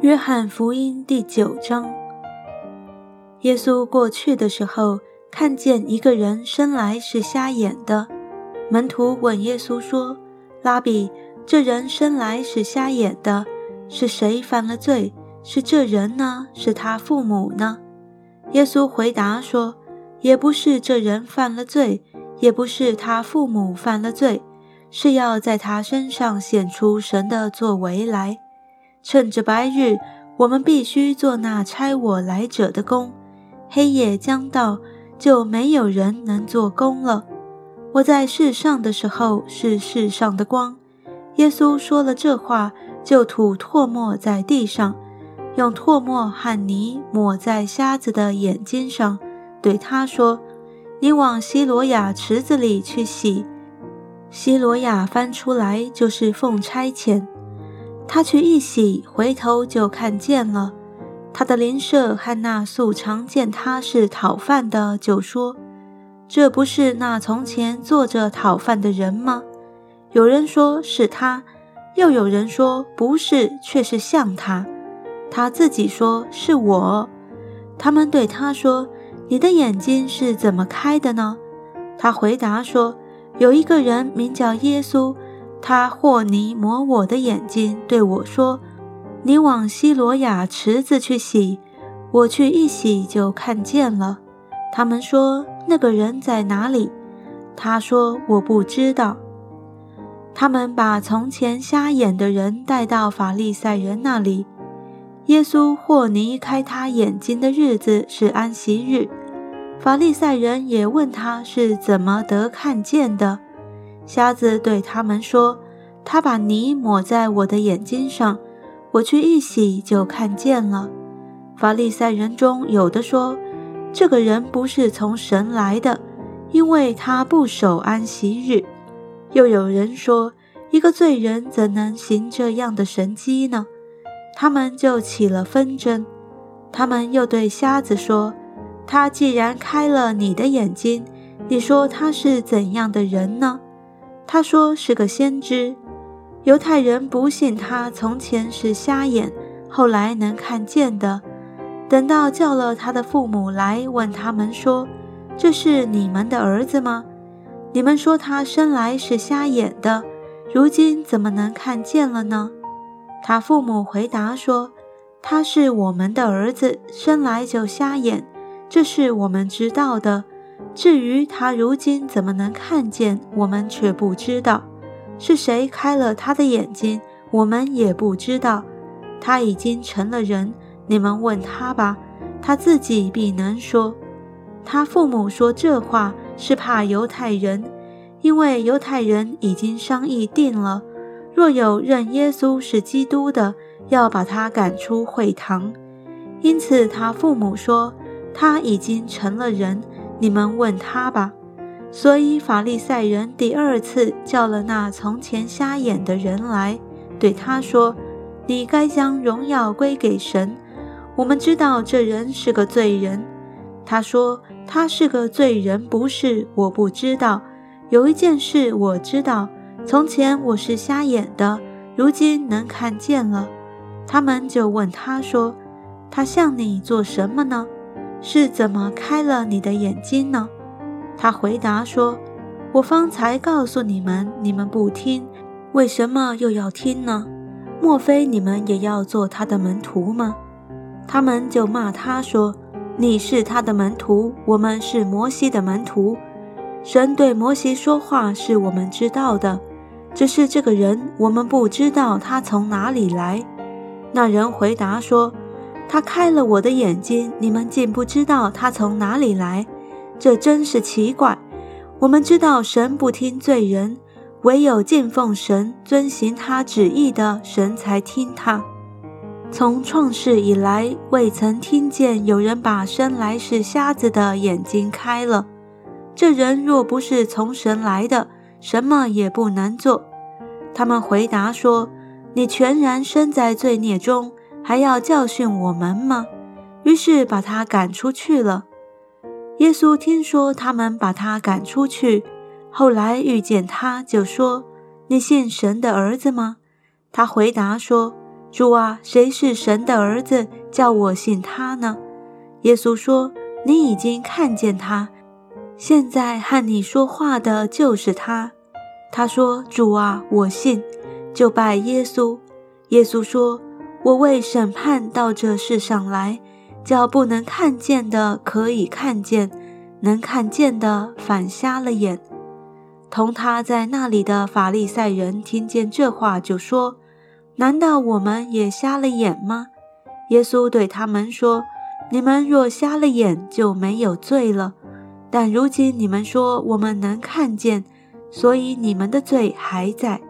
约翰福音第九章，耶稣过去的时候，看见一个人生来是瞎眼的。门徒问耶稣说：“拉比，这人生来是瞎眼的，是谁犯了罪？是这人呢？是他父母呢？”耶稣回答说：“也不是这人犯了罪，也不是他父母犯了罪，是要在他身上显出神的作为来。”趁着白日，我们必须做那差我来者的工；黑夜将到，就没有人能做工了。我在世上的时候是世上的光。耶稣说了这话，就吐唾沫在地上，用唾沫和泥抹在瞎子的眼睛上，对他说：“你往西罗亚池子里去洗。”西罗亚翻出来就是奉差遣。他去一洗，回头就看见了他的邻舍和那素常见他是讨饭的，就说：“这不是那从前坐着讨饭的人吗？”有人说是他，又有人说不是，却是像他。他自己说是我。他们对他说：“你的眼睛是怎么开的呢？”他回答说：“有一个人名叫耶稣。”他和泥抹我的眼睛，对我说：“你往西罗亚池子去洗。”我去一洗，就看见了。他们说：“那个人在哪里？”他说：“我不知道。”他们把从前瞎眼的人带到法利赛人那里。耶稣和泥开他眼睛的日子是安息日。法利赛人也问他是怎么得看见的。瞎子对他们说：“他把泥抹在我的眼睛上，我去一洗就看见了。”法利赛人中有的说：“这个人不是从神来的，因为他不守安息日。”又有人说：“一个罪人怎能行这样的神迹呢？”他们就起了纷争。他们又对瞎子说：“他既然开了你的眼睛，你说他是怎样的人呢？”他说是个先知，犹太人不信他从前是瞎眼，后来能看见的。等到叫了他的父母来问他们说：“这是你们的儿子吗？你们说他生来是瞎眼的，如今怎么能看见了呢？”他父母回答说：“他是我们的儿子，生来就瞎眼，这是我们知道的。”至于他如今怎么能看见，我们却不知道是谁开了他的眼睛，我们也不知道。他已经成了人，你们问他吧，他自己必能说。他父母说这话是怕犹太人，因为犹太人已经商议定了，若有认耶稣是基督的，要把他赶出会堂。因此他父母说他已经成了人。你们问他吧。所以法利赛人第二次叫了那从前瞎眼的人来，对他说：“你该将荣耀归给神。我们知道这人是个罪人。”他说：“他是个罪人，不是？我不知道。有一件事我知道：从前我是瞎眼的，如今能看见了。”他们就问他说：“他向你做什么呢？”是怎么开了你的眼睛呢？他回答说：“我方才告诉你们，你们不听，为什么又要听呢？莫非你们也要做他的门徒吗？”他们就骂他说：“你是他的门徒，我们是摩西的门徒。神对摩西说话是我们知道的，只是这个人我们不知道他从哪里来。”那人回答说。他开了我的眼睛，你们竟不知道他从哪里来，这真是奇怪。我们知道神不听罪人，唯有敬奉神、遵行他旨意的神才听他。从创世以来，未曾听见有人把生来是瞎子的眼睛开了。这人若不是从神来的，什么也不能做。他们回答说：“你全然生在罪孽中。”还要教训我们吗？于是把他赶出去了。耶稣听说他们把他赶出去，后来遇见他，就说：“你信神的儿子吗？”他回答说：“主啊，谁是神的儿子，叫我信他呢？”耶稣说：“你已经看见他，现在和你说话的就是他。”他说：“主啊，我信。”就拜耶稣。耶稣说：“我为审判到这世上来，叫不能看见的可以看见，能看见的反瞎了眼。”同他在那里的法利赛人听见这话，就说：“难道我们也瞎了眼吗？”耶稣对他们说：“你们若瞎了眼，就没有罪了；但如今你们说我们能看见，所以你们的罪还在。”